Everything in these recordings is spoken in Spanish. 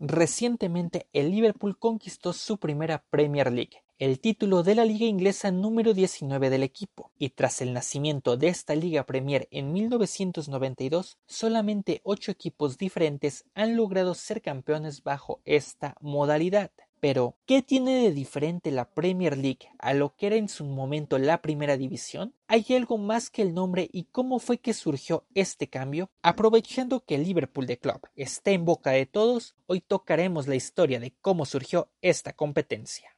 Recientemente el Liverpool conquistó su primera Premier League, el título de la liga inglesa número 19 del equipo, y tras el nacimiento de esta liga Premier en 1992, solamente ocho equipos diferentes han logrado ser campeones bajo esta modalidad. Pero, ¿qué tiene de diferente la Premier League a lo que era en su momento la primera división? ¿Hay algo más que el nombre y cómo fue que surgió este cambio? Aprovechando que el Liverpool de Club está en boca de todos, hoy tocaremos la historia de cómo surgió esta competencia.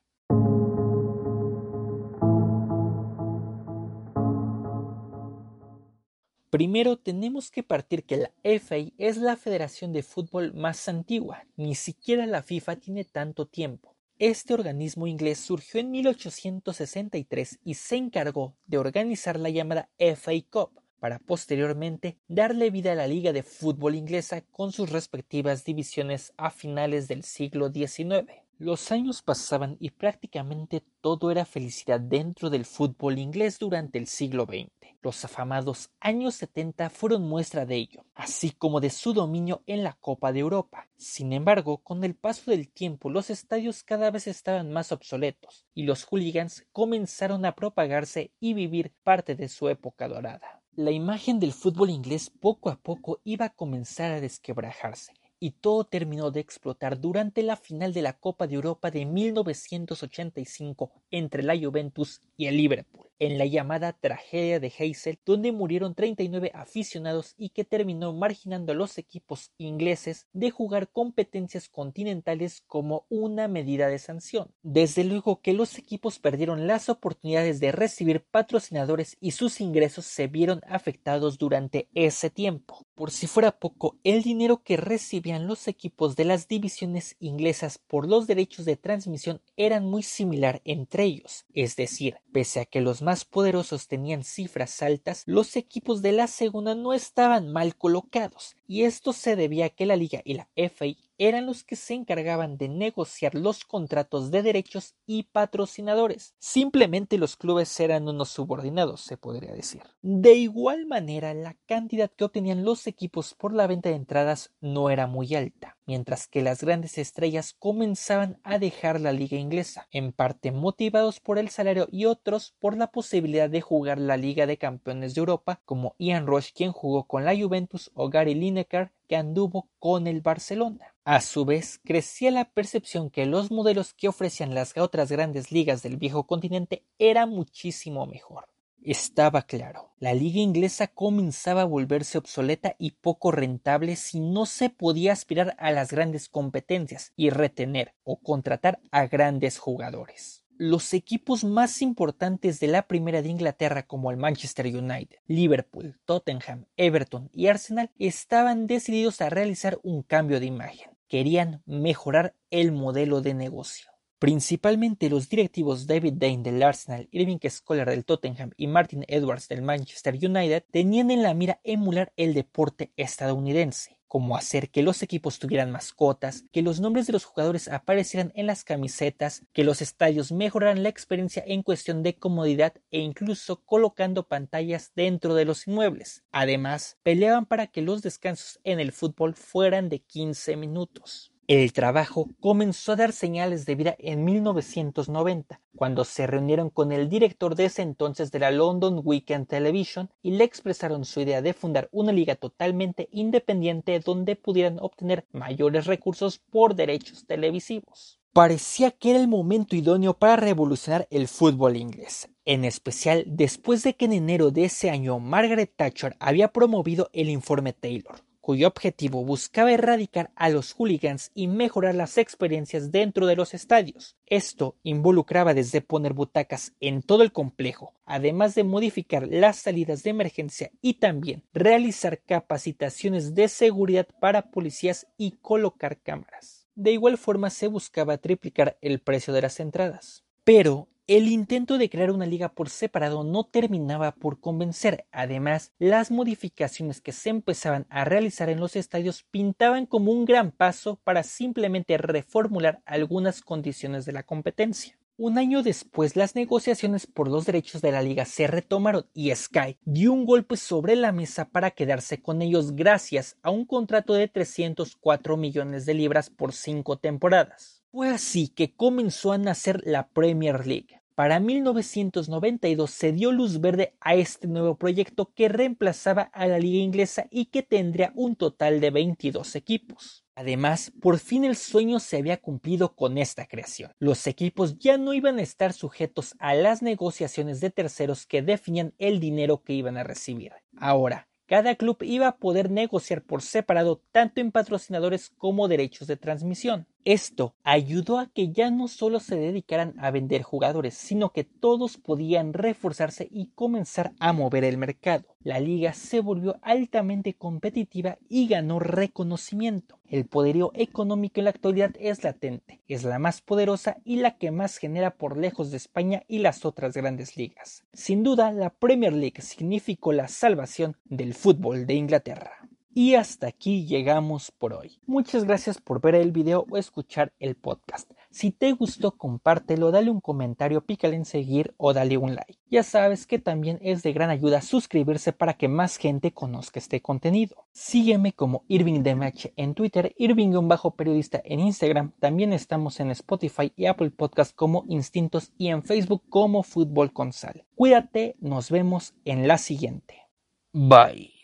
Primero tenemos que partir que la FA es la federación de fútbol más antigua, ni siquiera la FIFA tiene tanto tiempo. Este organismo inglés surgió en 1863 y se encargó de organizar la llamada FA Cup, para posteriormente darle vida a la Liga de Fútbol inglesa con sus respectivas divisiones a finales del siglo XIX. Los años pasaban y prácticamente todo era felicidad dentro del fútbol inglés durante el siglo XX. Los afamados años 70 fueron muestra de ello, así como de su dominio en la Copa de Europa. Sin embargo, con el paso del tiempo los estadios cada vez estaban más obsoletos y los hooligans comenzaron a propagarse y vivir parte de su época dorada. La imagen del fútbol inglés poco a poco iba a comenzar a desquebrajarse y todo terminó de explotar durante la final de la Copa de Europa de 1985 entre la Juventus y el Liverpool en la llamada tragedia de Heysel, donde murieron 39 aficionados y que terminó marginando a los equipos ingleses de jugar competencias continentales como una medida de sanción. Desde luego que los equipos perdieron las oportunidades de recibir patrocinadores y sus ingresos se vieron afectados durante ese tiempo. Por si fuera poco, el dinero que recibían los equipos de las divisiones inglesas por los derechos de transmisión eran muy similar entre ellos, es decir, pese a que los más poderosos tenían cifras altas, los equipos de la segunda no estaban mal colocados, y esto se debía a que la liga y la FA eran los que se encargaban de negociar los contratos de derechos y patrocinadores. Simplemente los clubes eran unos subordinados, se podría decir. De igual manera, la cantidad que obtenían los equipos por la venta de entradas no era muy alta, mientras que las grandes estrellas comenzaban a dejar la liga inglesa, en parte motivados por el salario y otros por la posibilidad de jugar la Liga de Campeones de Europa, como Ian Rush quien jugó con la Juventus o Gary Lineker que anduvo con el Barcelona. A su vez, crecía la percepción que los modelos que ofrecían las otras grandes ligas del viejo continente eran muchísimo mejor. Estaba claro, la liga inglesa comenzaba a volverse obsoleta y poco rentable si no se podía aspirar a las grandes competencias y retener o contratar a grandes jugadores los equipos más importantes de la Primera de Inglaterra como el Manchester United, Liverpool, Tottenham, Everton y Arsenal estaban decididos a realizar un cambio de imagen. Querían mejorar el modelo de negocio. Principalmente los directivos David Dane del Arsenal, Irving Scholar del Tottenham y Martin Edwards del Manchester United tenían en la mira emular el deporte estadounidense como hacer que los equipos tuvieran mascotas, que los nombres de los jugadores aparecieran en las camisetas, que los estadios mejoraran la experiencia en cuestión de comodidad e incluso colocando pantallas dentro de los inmuebles. Además, peleaban para que los descansos en el fútbol fueran de 15 minutos. El trabajo comenzó a dar señales de vida en 1990, cuando se reunieron con el director de ese entonces de la London Weekend Television y le expresaron su idea de fundar una liga totalmente independiente donde pudieran obtener mayores recursos por derechos televisivos. Parecía que era el momento idóneo para revolucionar el fútbol inglés, en especial después de que en enero de ese año Margaret Thatcher había promovido el informe Taylor, cuyo objetivo buscaba erradicar a los hooligans y mejorar las experiencias dentro de los estadios. Esto involucraba desde poner butacas en todo el complejo, además de modificar las salidas de emergencia y también realizar capacitaciones de seguridad para policías y colocar cámaras. De igual forma se buscaba triplicar el precio de las entradas. Pero el intento de crear una liga por separado no terminaba por convencer. Además, las modificaciones que se empezaban a realizar en los estadios pintaban como un gran paso para simplemente reformular algunas condiciones de la competencia. Un año después, las negociaciones por los derechos de la liga se retomaron y Sky dio un golpe sobre la mesa para quedarse con ellos gracias a un contrato de 304 millones de libras por cinco temporadas. Fue así que comenzó a nacer la Premier League. Para 1992 se dio luz verde a este nuevo proyecto que reemplazaba a la liga inglesa y que tendría un total de 22 equipos. Además, por fin el sueño se había cumplido con esta creación. Los equipos ya no iban a estar sujetos a las negociaciones de terceros que definían el dinero que iban a recibir. Ahora, cada club iba a poder negociar por separado tanto en patrocinadores como derechos de transmisión. Esto ayudó a que ya no solo se dedicaran a vender jugadores, sino que todos podían reforzarse y comenzar a mover el mercado. La liga se volvió altamente competitiva y ganó reconocimiento. El poderío económico en la actualidad es latente, es la más poderosa y la que más genera por lejos de España y las otras grandes ligas. Sin duda, la Premier League significó la salvación del fútbol de Inglaterra. Y hasta aquí llegamos por hoy. Muchas gracias por ver el video o escuchar el podcast. Si te gustó, compártelo, dale un comentario, pícale en seguir o dale un like. Ya sabes que también es de gran ayuda suscribirse para que más gente conozca este contenido. Sígueme como Irving Match en Twitter, Irving un bajo periodista en Instagram. También estamos en Spotify y Apple Podcast como Instintos y en Facebook como Fútbol con Sal. Cuídate, nos vemos en la siguiente. Bye.